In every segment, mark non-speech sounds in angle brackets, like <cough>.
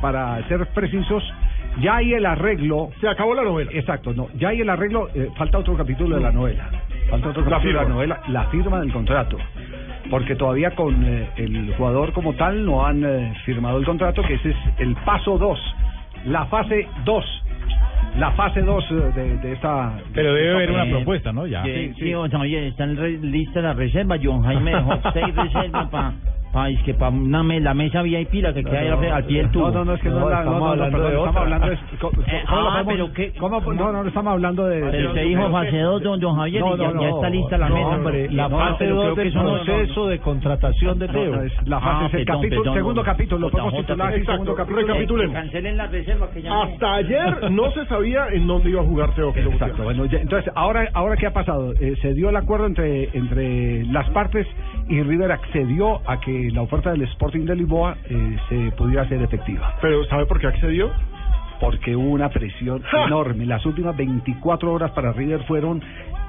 Eh, para ser precisos, ya hay el arreglo. Se acabó la novela. Exacto, no, ya hay el arreglo. eh, falta otro capítulo de la novela. Falta otro capítulo de la novela, la firma del contrato. Porque todavía con eh, el jugador como tal no han eh, firmado el contrato, que ese es el paso 2, la fase 2. La fase 2 de, de esta. Pero debe haber una Eh, propuesta, ¿no? Ya. Sí, sí. sí, o sea, oye, están re- listas las reservas. John Jaime dejó seis reservas para pa, es que para una me- la mesa VIP la que queda ahí al- pie del tubo. No, no, no, es que no, no, no, no, perdón, estamos hablando de. ¿cómo- cómo Eh, ah, podemos- pero qué- cómo- no, no, no estamos hablando de. Pero de- usted dijo fase 2, don, don Javier, No, y ya, no, ya no, está lista la no, mesa. hombre, la no, fase pero dos creo que del eso no- proceso de contratación de No, no, es la fase Ah, es el perdón, capítulo, perdón, segundo no, capítulo, lo no, podemos no, titular así, exacto, segundo capítulo. recapitulemos. Cancelen las reservas que ya no- Hasta ayer no se sabía en dónde iba a jugar Teófilo Exacto, bueno, entonces, ahora, ahora ¿qué ha pasado? Eh, se dio el acuerdo entre, entre las partes y River accedió a que la oferta del Sporting de Lisboa eh, se pudiera hacer efectiva. Pero ¿sabe por qué accedió? Porque hubo una presión ¡Ja! <laughs> enorme. Las últimas 24 horas para River fueron,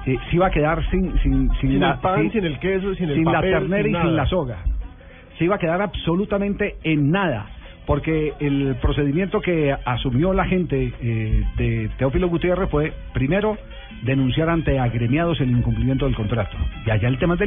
eh, se iba a quedar sin, sin, sin, Sin la, el pan, sin- sin el queso, sin el sin papel, la ternera y nada. sin la soga. Se iba a quedar absolutamente en nada. Porque el procedimiento que asumió la gente eh, de Teófilo Gutiérrez fue, primero, denunciar ante agremiados el incumplimiento del contrato. Y allá el tema es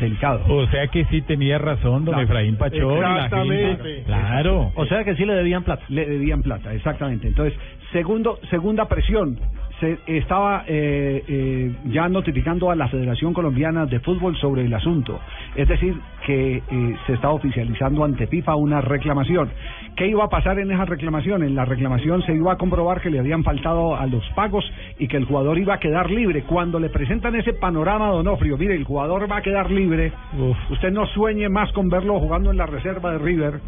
delicado. O sea que sí tenía razón don Claro. Efraín Pachón. Exactamente. gente. Claro. O sea que sí le debían plata. Le debían plata, exactamente. Entonces, segundo, segunda presión. Se estaba eh, eh, ya notificando a la Federación Colombiana de Fútbol sobre el asunto. Es decir, que eh, se estaba oficializando ante FIFA una reclamación. ¿Qué iba a pasar en esa reclamación? En la reclamación se iba a comprobar que le habían faltado a los pagos y que el jugador iba a quedar libre. Cuando le presentan ese panorama, Donofrio, mire, el jugador va a quedar libre. Uf. Usted no sueñe más con verlo jugando en la reserva de River.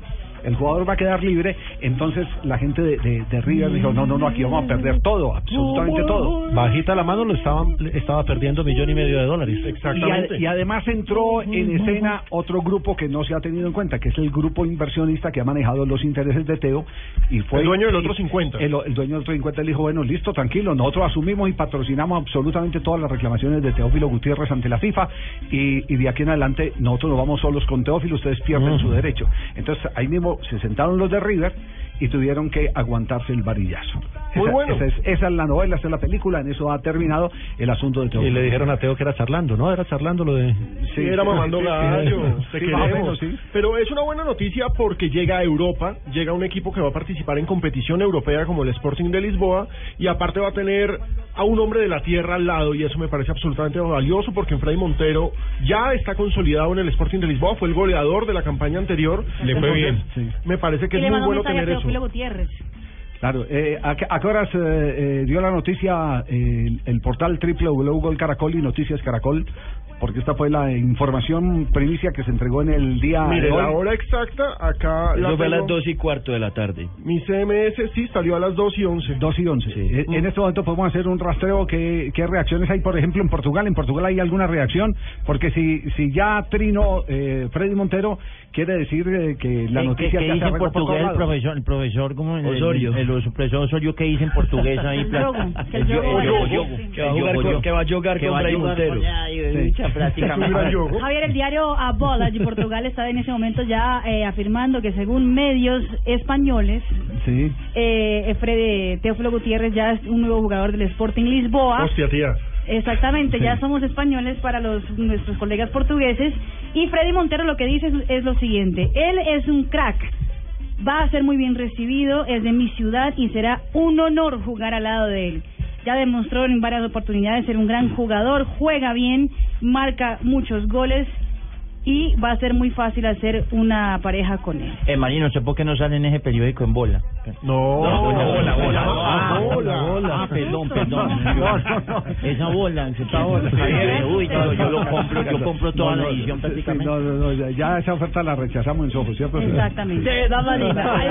El jugador va a quedar libre. Entonces la gente de, de- de River dijo, no, no, no, aquí vamos a perder todo, absolutamente todo. Bajita la mano lo estaban, estaba perdiendo millón y medio de dólares. Y, Exactamente. a- y además entró en escena otro grupo que no se ha tenido en cuenta, que es el grupo inversionista que ha manejado los intereses de Teo y fue El dueño del otro 50. El, el dueño del otro 50 le dijo, bueno, listo, tranquilo, nosotros asumimos y patrocinamos absolutamente todas las reclamaciones de Teófilo Gutiérrez ante la FIFA y, y de aquí en adelante nosotros nos vamos solos con Teófilo, ustedes pierden su derecho. Entonces ahí mismo se sentaron los de River y tuvieron que aguantarse el varillazo. Muy esa, bueno. esa es, esa es la novela, esa es la película, en eso ha terminado el asunto de Y Teófilo. le dijeron a Teo que era charlando, ¿no? Era charlando lo de... Sí, era mamando sí, sí, gallo, sí, te queremos. menos, sí. Pero es una buena noticia porque llega a Europa, llega un equipo que va a participar en competición europea como el Sporting de Lisboa y aparte va a tener a un hombre de la tierra al lado y eso me parece absolutamente valioso porque Freddy Montero ya está consolidado en el Sporting de Lisboa, fue el goleador de la campaña anterior. Le fue bien, sí. Me parece que y es muy bueno tener Teófilo eso. Gutiérrez. Claro, eh, ¿a, qué, horas eh, eh, dio la noticia eh, el, portal Caracol y Noticias Caracol? Porque esta fue la información primicia que se entregó en el día Mire, de hoy. la hora exacta acá la Eso fue a las tengo. 2 y cuarto de la tarde. Mi CMS sí salió a las 2 y 11. 2 y 11. Eh, En este momento podemos hacer un rastreo. ¿Qué, ¿Qué reacciones hay, por ejemplo, en Portugal? ¿En Portugal hay alguna reacción? Porque si, si ya trino eh, Freddy Montero, quiere decir eh, que la ¿Qué- noticia qué, ya se dice en por portugués todos el profesor? El profesor, ¿cómo? El- Osorio. El, el, profesor Osorio, ¿qué dice en portugués ahí? Que va a jugar, yogo. sí. Que va a jugar con- que va a jugar con Freddy Montero. Mucha práctica. Es un gran yogo. Javier, el diario A Bola de Portugal está en ese momento ya eh, afirmando que según medios españoles, Sí. eh, Fred, Teófilo Gutiérrez ya es un nuevo jugador del Sporting Lisboa. Hostia, tía. Exactamente, ya somos españoles para los nuestros colegas portugueses. Y Freddy Montero lo que dice es, es lo siguiente, él es un crack, va a ser muy bien recibido, es de mi ciudad y será un honor jugar al lado de él. Ya demostró en varias oportunidades ser un gran jugador, juega bien, marca muchos goles y va a ser muy fácil hacer una pareja con él. Eh, Marino, no sé por qué no sale en ese periódico en bola. No, bola, bola, bola. Ah, Ah, bola. Ah, perdón, perdón. No, no, no. Esa bola, esa bola. Sí. Uy, yo, yo lo compro, yo compro toda No, la no, edición sí, prácticamente. no, no, no, ya- esa oferta la rechazamos en Soho, ¿cierto? Exactamente. da Marina. Ay,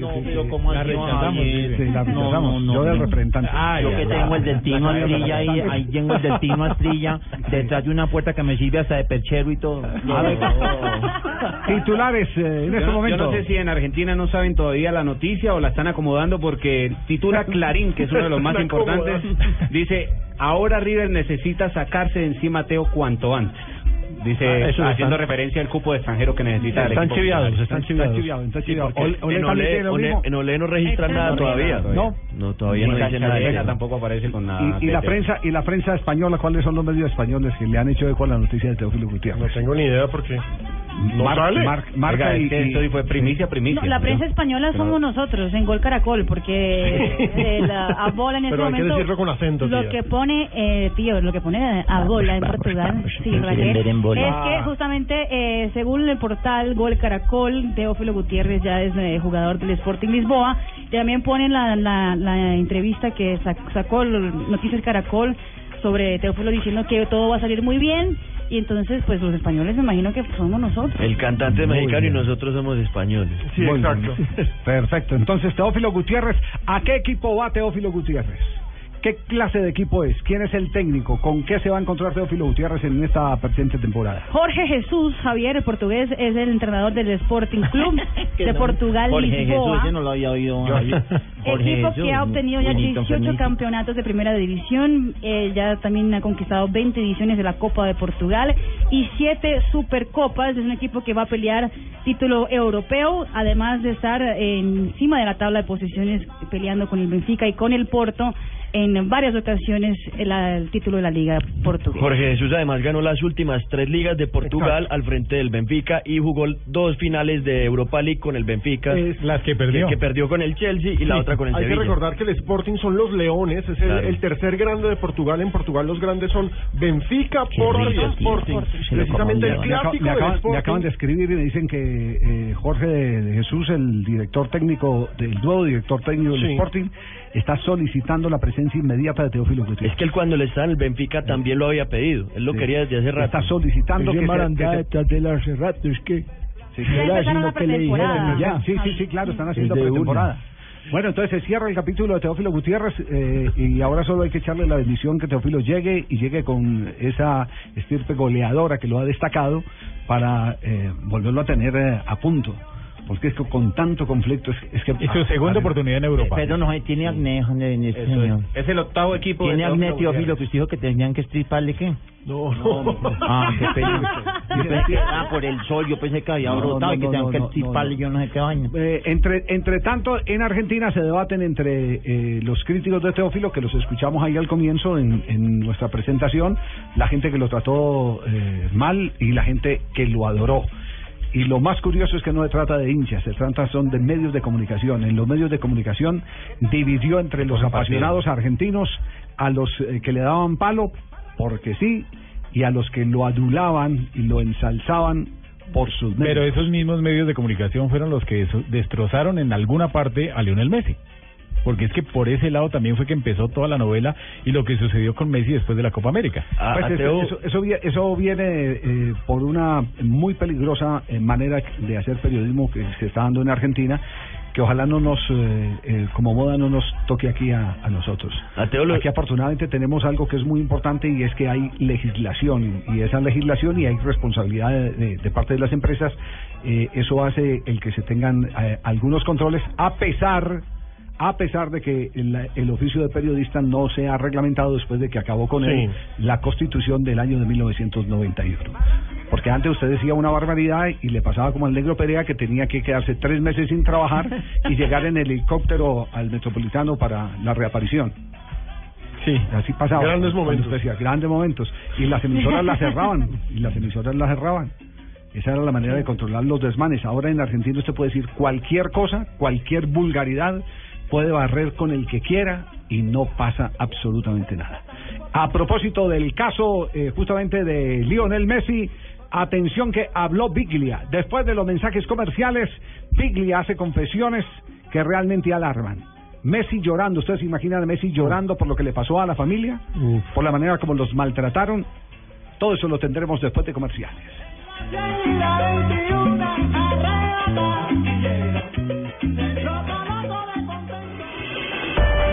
No, pero ¿cómo La rechazamos, la No, rechazamos. no, no, Yo del no. representante. Ah, Yo que tengo el del Tino La- Astrilla ahí, ahí tengo el del Tino Astrilla detrás de una puerta que me sirve hasta de perchero y todo. <laughs> <laughs> Titulares eh, en este momento. yo no sé si en Argentina no saben todavía la noticia o la están acomodando porque titula <laughs> Clarín, que es uno de los más importantes, dice, ahora River necesita sacarse de encima a Teo cuanto antes. Dice, Ah, eso haciendo están- referencia al cupo de extranjero que necesita el Están equipo chiviados, están chiviados. chiviado, está chiviado. porque Ole- Ole en, en Olé no registran nada no todavía. ¿no? No, todavía no en dicen nada. tampoco aparece con nada. Y, y la prensa y la prensa española, ¿cuáles son los medios españoles que le han hecho eco a la noticia de Teófilo No Gutiérrez? tengo ni idea porque no Mar- sale. mar- marca Oiga, y, esto fue primicia, primicia. No, la prensa ¿no? española somos nosotros en Gol Caracol, porque eh, la a bola en <laughs> ese Pero hay que momento. decirlo con acento, Lo tía. que pone, eh, tío, lo que pone a bola en Portugal, sí, Raquel, es que justamente eh, según el portal Gol Caracol, Teófilo Gutiérrez ya es eh, jugador del Sporting Lisboa. También ponen la, la, la entrevista que sac- sacó Noticias Caracol sobre Teófilo diciendo que todo va a salir muy bien. Y entonces, pues los españoles me imagino que somos nosotros. El cantante es mexicano y nosotros somos españoles. Sí, Muy bien. exacto. <laughs> Perfecto. Entonces, Teófilo Gutiérrez, ¿a qué equipo va Teófilo Gutiérrez? ¿Qué clase de equipo es? ¿Quién es el técnico? ¿Con qué se va a encontrar Teófilo Gutiérrez en esta presente temporada? Jorge Jesús Javier, el portugués, es el entrenador del Sporting Club <laughs> de no- Portugal, Jorge Jesús, Lisboa. ese no lo había oído. Jorge Equipo Jesús, que ha obtenido ya Benito 18 Fernito. campeonatos de primera división, eh, ya también ha conquistado 20 ediciones de la Copa de Portugal y 7 Supercopas. Es un equipo que va a pelear título europeo, además de estar eh, encima de la tabla de posiciones peleando con el Benfica y con el Porto en varias ocasiones el, el título de la Liga Portuguesa. Jorge Jesús además ganó las últimas tres ligas de Portugal al frente del Benfica y jugó dos finales de Europa League con el Benfica. Es- Las que perdió. Que, que perdió con el Chelsea y la otra con el Hay Sevilla. que recordar que el Sporting son los Leones, es el, Claro. el tercer grande de Portugal. En Portugal los grandes son Benfica, Porto y Sporting. Precisamente el Me, clásico me del acaban, me Sporting. acaban de escribir y me dicen que eh, Jorge de, Jesús, el director técnico, del nuevo director técnico del Sí. Sporting, está solicitando la presencia inmediata de Teófilo Gutiérrez. Es que él cuando le estaba en el Benfica también lo había pedido. Él lo Sí. quería desde hace rato. Está solicitando que se, que detrás hace rato, es que... Sí, la pretemporada. Ya, sí, sí, sí, claro, están haciendo pretemporada. Bueno, entonces se cierra el capítulo de Teófilo Gutiérrez eh, y ahora solo hay que echarle la bendición que Teófilo llegue y llegue con esa estirpe goleadora que lo ha destacado para eh, volverlo a tener eh, a punto. Porque es que con tanto conflicto es, es que... Y su segunda oportunidad en Europa. Pero no, tiene acné, este es. señor. Es el octavo equipo ¿Tiene acné, Teófilo que usted dijo que tenían que estriparle qué? No, no. Ah, qué pena. <laughs> Yo pensé que era por el sol, yo pensé que había No, brotado no, y que tenían no, que no, estriparle, no. yo no sé qué vaina. Eh, entre, entre tanto, en Argentina se debaten entre eh, los críticos de Teófilo, que los escuchamos ahí al comienzo en, en nuestra presentación, la gente que lo trató eh, mal y la gente que lo adoró. Y lo más curioso es que no se trata de hinchas, se trata son de medios de comunicación. En los medios de comunicación dividió entre los apasionados argentinos a los eh, que le daban palo porque sí y a los que lo adulaban y lo ensalzaban por sus medios. Pero esos mismos medios de comunicación fueron los que destrozaron en alguna parte a Lionel Messi. Porque es que por ese lado también fue que empezó toda la novela y lo que sucedió con Messi después de la Copa América. A- Pues eso, Teo- eso, eso vie- eso viene eh, por una muy peligrosa eh, manera de hacer periodismo que se está dando en Argentina, que ojalá no nos, eh, eh, como moda, no nos toque aquí a, a nosotros. A Teo lo- Aquí afortunadamente tenemos algo que es muy importante y es que hay legislación y, y esa legislación y hay responsabilidad de, de- de parte de las empresas. eh, eso hace el que se tengan eh, algunos controles a pesar a pesar de que el, el oficio de periodista no se ha reglamentado después de que acabó con Sí. él la constitución del año de 1991. Porque antes usted decía una barbaridad y le pasaba como al negro Perea que tenía que quedarse tres meses sin trabajar y <laughs> llegar en helicóptero al metropolitano para la reaparición. Sí. Así pasaba. Grandes momentos. decía, grandes momentos. Y las emisoras las cerraban. Y las emisoras las cerraban. Esa era la manera de controlar los desmanes. Ahora en Argentina usted puede decir cualquier cosa, cualquier vulgaridad, puede barrer con el que quiera y no pasa absolutamente nada. A propósito del caso eh, justamente de Lionel Messi, atención que habló Biglia. Después de los mensajes comerciales, Biglia hace confesiones que realmente alarman. Messi llorando, ¿ustedes se imaginan a Messi llorando por lo que le pasó a la familia? Por la manera como los maltrataron. Todo eso lo tendremos después de comerciales.